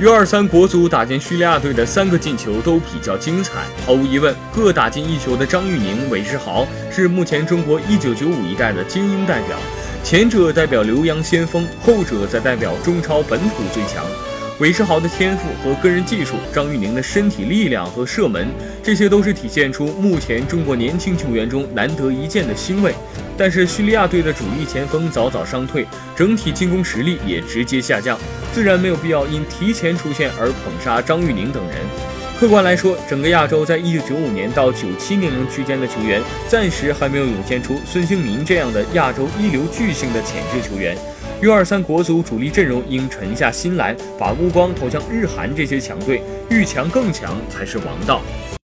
U23 国足打进叙利亚队的三个进球都比较精彩，毫无疑问，各打进一球的张玉宁、韦世豪是目前中国1995一代的精英代表，前者代表留洋先锋，后者则代表中超本土最强。韦世豪的天赋和个人技术，张玉宁的身体力量和射门，这些都是体现出目前中国年轻球员中难得一见的星位。但是叙利亚队的主力前锋早早伤退，整体进攻实力也直接下降，自然没有必要因提前出现而捧杀张玉宁等人。客观来说，整个亚洲在一九九五年到九七年龄区间的球员，暂时还没有涌现出孙兴民这样的亚洲一流巨星的潜质球员。U 二三国足主力阵容应沉下心来，把目光投向日韩这些强队，遇强更强才是王道。